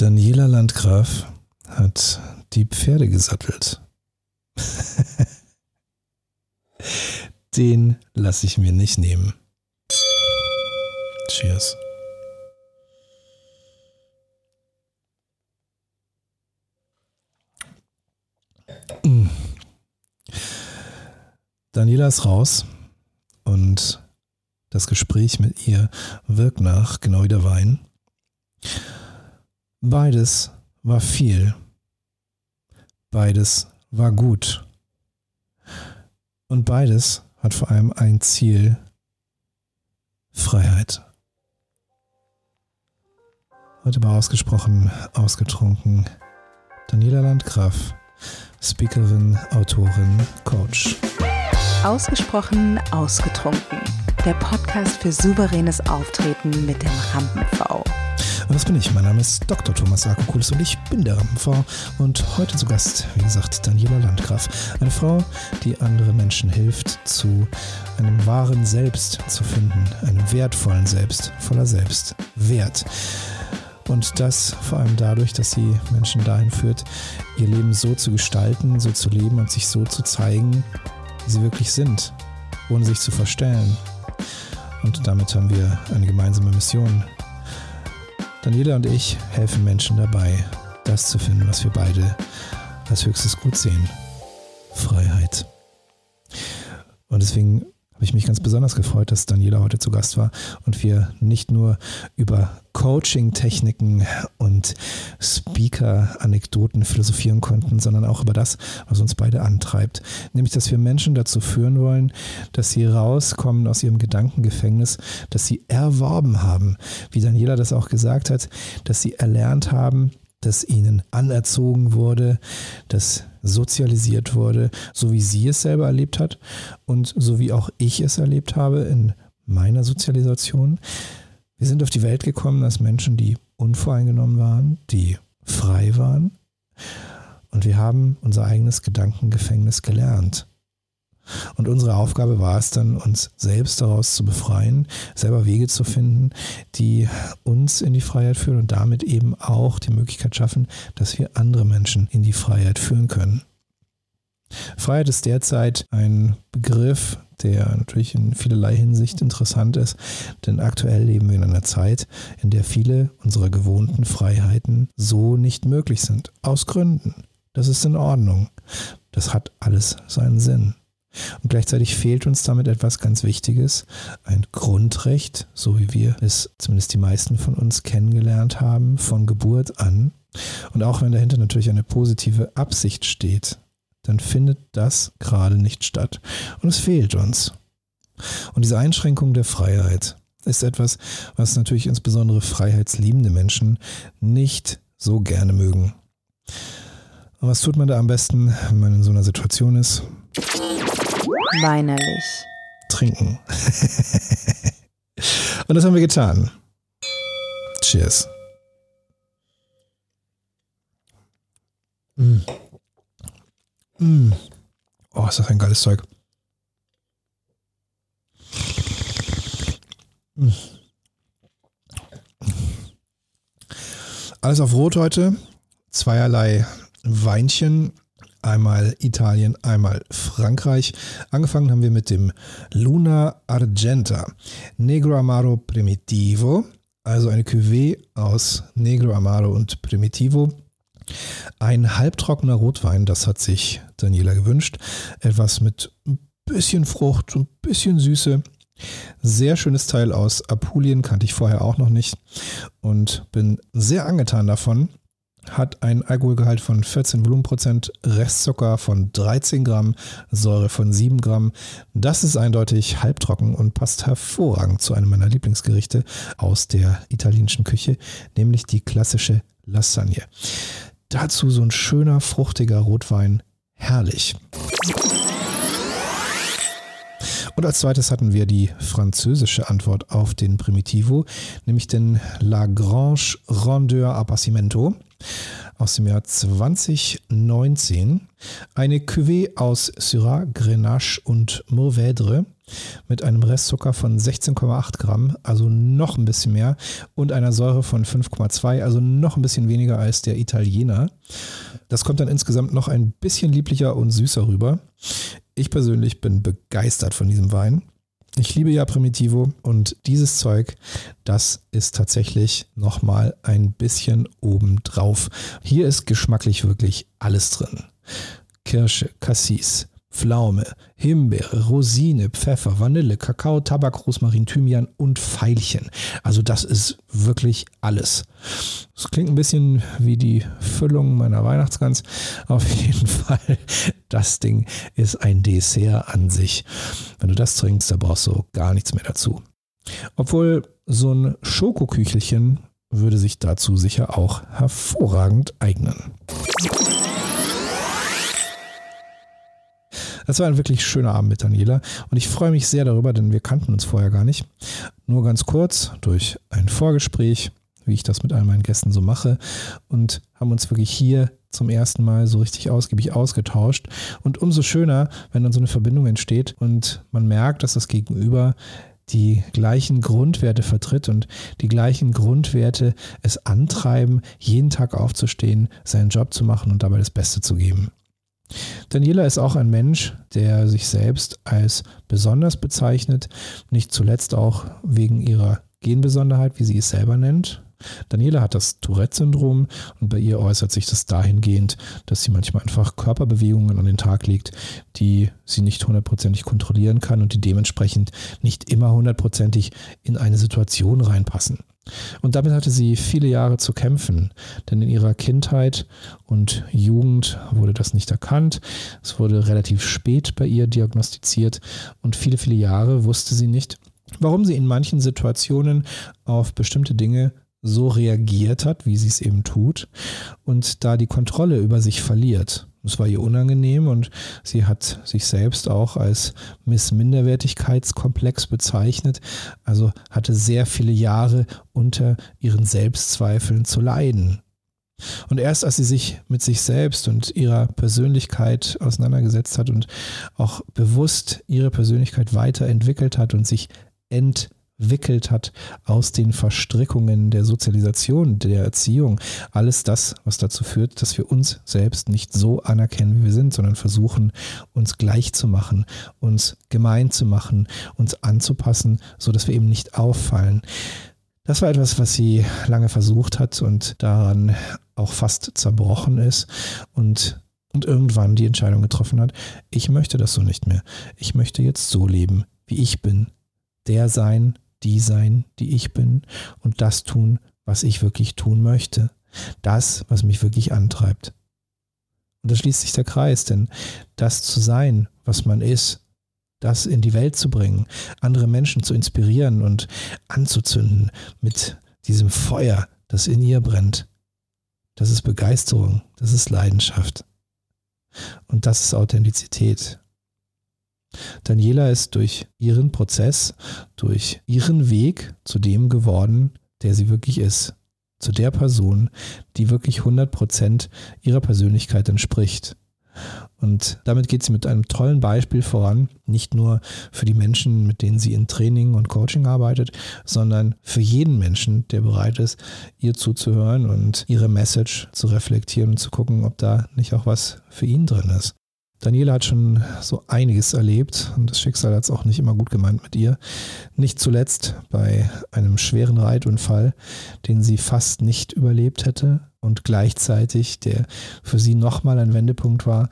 Daniela Landgraf hat die Pferde gesattelt. Den lasse ich mir nicht nehmen. Cheers. Mm. Daniela ist raus und das Gespräch mit ihr wirkt nach, genau wie der Wein. Beides war viel. Beides war gut. Und beides hat vor allem ein Ziel. Freiheit. Heute war ausgesprochen, ausgetrunken. Daniela Landgraf, Speakerin, Autorin, Coach. Ausgesprochen, ausgetrunken. Der Podcast für souveränes Auftreten mit dem Rampen-V. Und das bin ich. Mein Name ist Dr. Thomas Akokulis und ich bin der Rampenfrau. Und heute zu Gast, wie gesagt, Daniela Landgraf. Eine Frau, die anderen Menschen hilft, zu einem wahren Selbst zu finden. Einem wertvollen Selbst, voller Selbstwert. Und das vor allem dadurch, dass sie Menschen dahin führt, ihr Leben so zu gestalten, so zu leben und sich so zu zeigen, wie sie wirklich sind, ohne sich zu verstellen. Und damit haben wir eine gemeinsame Mission, Daniela und ich helfen Menschen dabei, das zu finden, was wir beide als höchstes Gut sehen. Freiheit. Und deswegen habe ich mich ganz besonders gefreut, dass Daniela heute zu Gast war und wir nicht nur über Coaching-Techniken und Speaker-Anekdoten philosophieren konnten, sondern auch über das, was uns beide antreibt. Nämlich, dass wir Menschen dazu führen wollen, dass sie rauskommen aus ihrem Gedankengefängnis, dass sie erworben haben, wie Daniela das auch gesagt hat, dass sie erlernt haben, dass ihnen anerzogen wurde, dass sozialisiert wurde, so wie sie es selber erlebt hat und so wie auch ich es erlebt habe in meiner Sozialisation. Wir sind auf die Welt gekommen als Menschen, die unvoreingenommen waren, die frei waren und wir haben unser eigenes Gedankengefängnis gelernt. Und unsere Aufgabe war es dann, uns selbst daraus zu befreien, selber Wege zu finden, die uns in die Freiheit führen und damit eben auch die Möglichkeit schaffen, dass wir andere Menschen in die Freiheit führen können. Freiheit ist derzeit ein Begriff, der natürlich in vielerlei Hinsicht interessant ist, denn aktuell leben wir in einer Zeit, in der viele unserer gewohnten Freiheiten so nicht möglich sind. Aus Gründen. Das ist in Ordnung. Das hat alles seinen Sinn. Und gleichzeitig fehlt uns damit etwas ganz Wichtiges, ein Grundrecht, so wie wir es zumindest die meisten von uns kennengelernt haben, von Geburt an. Und auch wenn dahinter natürlich eine positive Absicht steht, dann findet das gerade nicht statt. Und es fehlt uns. Und diese Einschränkung der Freiheit ist etwas, was natürlich insbesondere freiheitsliebende Menschen nicht so gerne mögen. Und was tut man da am besten, wenn man in so einer Situation ist? Weinerlich. Trinken. Und das haben wir getan. Cheers. Mm. Mm. Oh, ist das ein geiles Zeug. Mm. Alles auf Rot heute. Zweierlei Weinchen einmal Italien, einmal Frankreich. Angefangen haben wir mit dem Luna Argenta Negro Amaro Primitivo, also eine Cuvée aus Negro Amaro und Primitivo. Ein halbtrockener Rotwein, das hat sich Daniela gewünscht. Etwas mit ein bisschen Frucht, ein bisschen Süße. Sehr schönes Teil aus Apulien, kannte ich vorher auch noch nicht und bin sehr angetan davon hat einen Alkoholgehalt von 14 Volumenprozent, Restzucker von 13 Gramm, Säure von 7 Gramm. Das ist eindeutig halbtrocken und passt hervorragend zu einem meiner Lieblingsgerichte aus der italienischen Küche, nämlich die klassische Lasagne. Dazu so ein schöner, fruchtiger Rotwein. Herrlich. Und als zweites hatten wir die französische Antwort auf den Primitivo, nämlich den Lagrange Rondeur Appassimento aus dem Jahr 2019. Eine Cuvée aus Syrah, Grenache und Mourvèdre. mit einem Restzucker von 16,8 Gramm, also noch ein bisschen mehr, und einer Säure von 5,2, also noch ein bisschen weniger als der Italiener. Das kommt dann insgesamt noch ein bisschen lieblicher und süßer rüber. Ich persönlich bin begeistert von diesem Wein. Ich liebe ja Primitivo und dieses Zeug, das ist tatsächlich nochmal ein bisschen obendrauf. Hier ist geschmacklich wirklich alles drin. Kirsche, Cassis, Pflaume, Himbeere, Rosine, Pfeffer, Vanille, Kakao, Tabak, Rosmarin, Thymian und Veilchen. Also das ist wirklich alles. Es klingt ein bisschen wie die Füllung meiner Weihnachtsgans. Auf jeden Fall, das Ding ist ein Dessert an sich. Wenn du das trinkst, da brauchst du gar nichts mehr dazu. Obwohl so ein Schokoküchelchen würde sich dazu sicher auch hervorragend eignen. Das war ein wirklich schöner Abend mit Daniela und ich freue mich sehr darüber, denn wir kannten uns vorher gar nicht. Nur ganz kurz durch ein Vorgespräch, wie ich das mit all meinen Gästen so mache und haben uns wirklich hier zum ersten Mal so richtig ausgiebig ausgetauscht. Und umso schöner, wenn dann so eine Verbindung entsteht und man merkt, dass das Gegenüber die gleichen Grundwerte vertritt und die gleichen Grundwerte es antreiben, jeden Tag aufzustehen, seinen Job zu machen und dabei das Beste zu geben. Daniela ist auch ein Mensch, der sich selbst als besonders bezeichnet, nicht zuletzt auch wegen ihrer Genbesonderheit, wie sie es selber nennt. Daniela hat das Tourette-Syndrom und bei ihr äußert sich das dahingehend, dass sie manchmal einfach Körperbewegungen an den Tag legt, die sie nicht hundertprozentig kontrollieren kann und die dementsprechend nicht immer hundertprozentig in eine Situation reinpassen. Und damit hatte sie viele Jahre zu kämpfen, denn in ihrer Kindheit und Jugend wurde das nicht erkannt. Es wurde relativ spät bei ihr diagnostiziert und viele, viele Jahre wusste sie nicht, warum sie in manchen Situationen auf bestimmte Dinge so reagiert hat, wie sie es eben tut und da die Kontrolle über sich verliert. Es war ihr unangenehm und sie hat sich selbst auch als Miss Minderwertigkeitskomplex bezeichnet, also hatte sehr viele Jahre unter ihren Selbstzweifeln zu leiden. Und erst als sie sich mit sich selbst und ihrer Persönlichkeit auseinandergesetzt hat und auch bewusst ihre Persönlichkeit weiterentwickelt hat und sich entwickelt, entwickelt hat aus den Verstrickungen der Sozialisation, der Erziehung. Alles das, was dazu führt, dass wir uns selbst nicht so anerkennen, wie wir sind, sondern versuchen, uns gleich zu machen, uns gemein zu machen, uns anzupassen, so dass wir eben nicht auffallen. Das war etwas, was sie lange versucht hat und daran auch fast zerbrochen ist und und irgendwann die Entscheidung getroffen hat, ich möchte das so nicht mehr. Ich möchte jetzt so leben, wie ich bin, der sein, die sein, die ich bin und das tun, was ich wirklich tun möchte. Das, was mich wirklich antreibt. Und da schließt sich der Kreis, denn das zu sein, was man ist, das in die Welt zu bringen, andere Menschen zu inspirieren und anzuzünden mit diesem Feuer, das in ihr brennt, das ist Begeisterung, das ist Leidenschaft. Und das ist Authentizität. Daniela ist durch ihren Prozess, durch ihren Weg zu dem geworden, der sie wirklich ist. Zu der Person, die wirklich 100% ihrer Persönlichkeit entspricht. Und damit geht sie mit einem tollen Beispiel voran, nicht nur für die Menschen, mit denen sie in Training und Coaching arbeitet, sondern für jeden Menschen, der bereit ist, ihr zuzuhören und ihre Message zu reflektieren und zu gucken, ob da nicht auch was für ihn drin ist. Daniela hat schon so einiges erlebt und das Schicksal hat es auch nicht immer gut gemeint mit ihr. Nicht zuletzt bei einem schweren Reitunfall, den sie fast nicht überlebt hätte und gleichzeitig der für sie nochmal ein Wendepunkt war,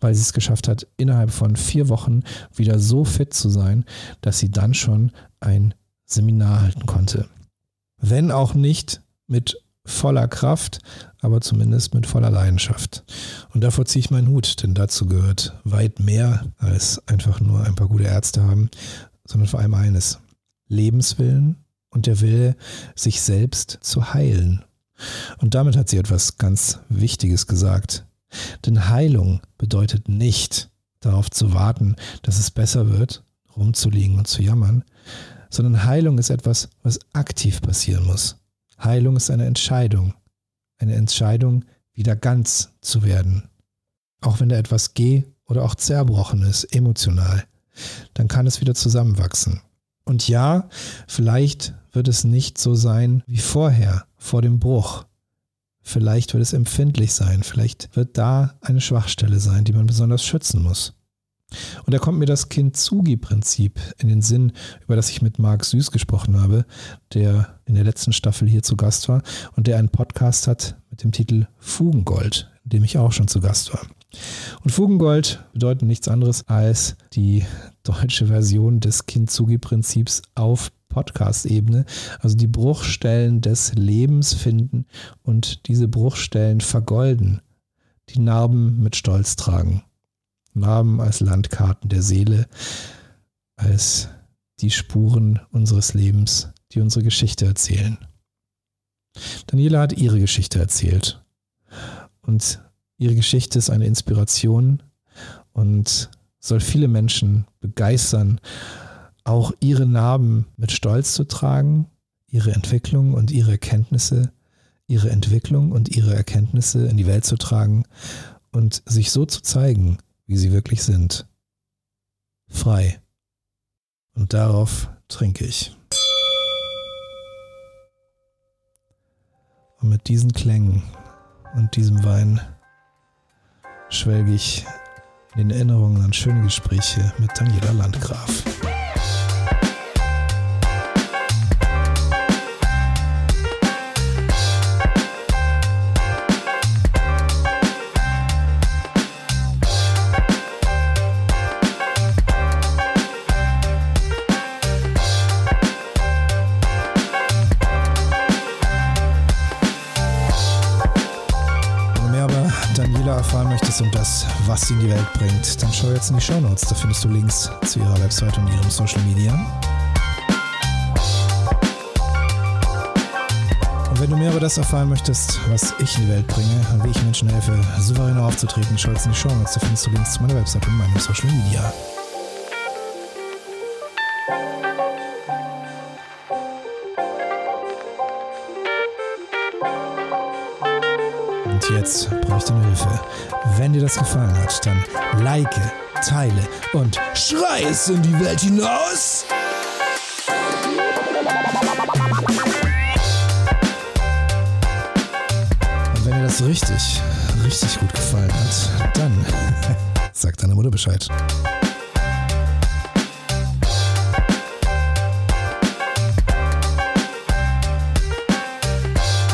weil sie es geschafft hat, innerhalb von vier Wochen wieder so fit zu sein, dass sie dann schon ein Seminar halten konnte. Wenn auch nicht mit voller Kraft, aber zumindest mit voller Leidenschaft. Und davor ziehe ich meinen Hut, denn dazu gehört weit mehr als einfach nur ein paar gute Ärzte haben, sondern vor allem eines, Lebenswillen und der Wille, sich selbst zu heilen. Und damit hat sie etwas ganz Wichtiges gesagt. Denn Heilung bedeutet nicht darauf zu warten, dass es besser wird, rumzuliegen und zu jammern, sondern Heilung ist etwas, was aktiv passieren muss. Heilung ist eine Entscheidung. Eine Entscheidung, wieder ganz zu werden. Auch wenn da etwas geh- oder auch zerbrochen ist, emotional. dann kann es wieder zusammenwachsen. Und ja, vielleicht wird es nicht so sein wie vorher, vor dem Bruch. Vielleicht wird es empfindlich sein, vielleicht wird da eine Schwachstelle sein, die man besonders schützen muss. Und da kommt mir das Kintsugi-Prinzip in den Sinn, über das ich mit Marc Süß gesprochen habe, der in der letzten Staffel hier zu Gast war und der einen Podcast hat mit dem Titel Fugengold, in dem ich auch schon zu Gast war. Und Fugengold bedeutet nichts anderes als die deutsche Version des Kintsugi-Prinzips auf Podcast-Ebene, also die Bruchstellen des Lebens finden und diese Bruchstellen vergolden, die Narben mit Stolz tragen. Narben als Landkarten der Seele, als die Spuren unseres Lebens, die unsere Geschichte erzählen. Daniela hat ihre Geschichte erzählt. Und ihre Geschichte ist eine Inspiration und soll viele Menschen begeistern, auch ihre Narben mit Stolz zu tragen, ihre Entwicklung und ihre Erkenntnisse, ihre Entwicklung und ihre Erkenntnisse in die Welt zu tragen und sich so zu zeigen, wie sie wirklich sind. Frei. Und darauf trinke ich. Und mit diesen Klängen und diesem Wein schwelge ich in Erinnerungen an schöne Gespräche mit Daniela Landgraf. Um das, was sie in die Welt bringt, dann schau jetzt in die Show Notes. Da findest du Links zu ihrer Website und ihrem Social Media. Und wenn du mehr über das erfahren möchtest, was ich in die Welt bringe und wie ich Menschen helfe, souveräner aufzutreten, schau jetzt in die Show Notes. Da findest du Links zu meiner Website und meinem Social Media. Und jetzt Hilfe. Wenn dir das gefallen hat, dann like, teile und schrei es in die Welt hinaus. Und wenn dir das richtig, richtig gut gefallen hat, dann sag deiner Mutter Bescheid.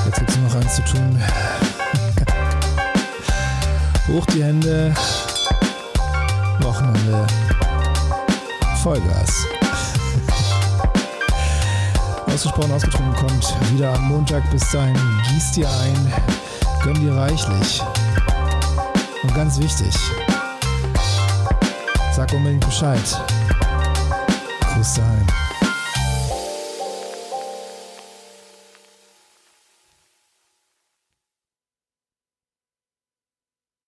Jetzt gibt es noch eins zu tun. Hoch die Hände. Wochenende. Vollgas. Ausgesprochen ausgetrunken kommt wieder am Montag. Bis dahin, gieß dir ein, gönn dir reichlich. Und ganz wichtig, sag unbedingt Bescheid. Gruß daheim.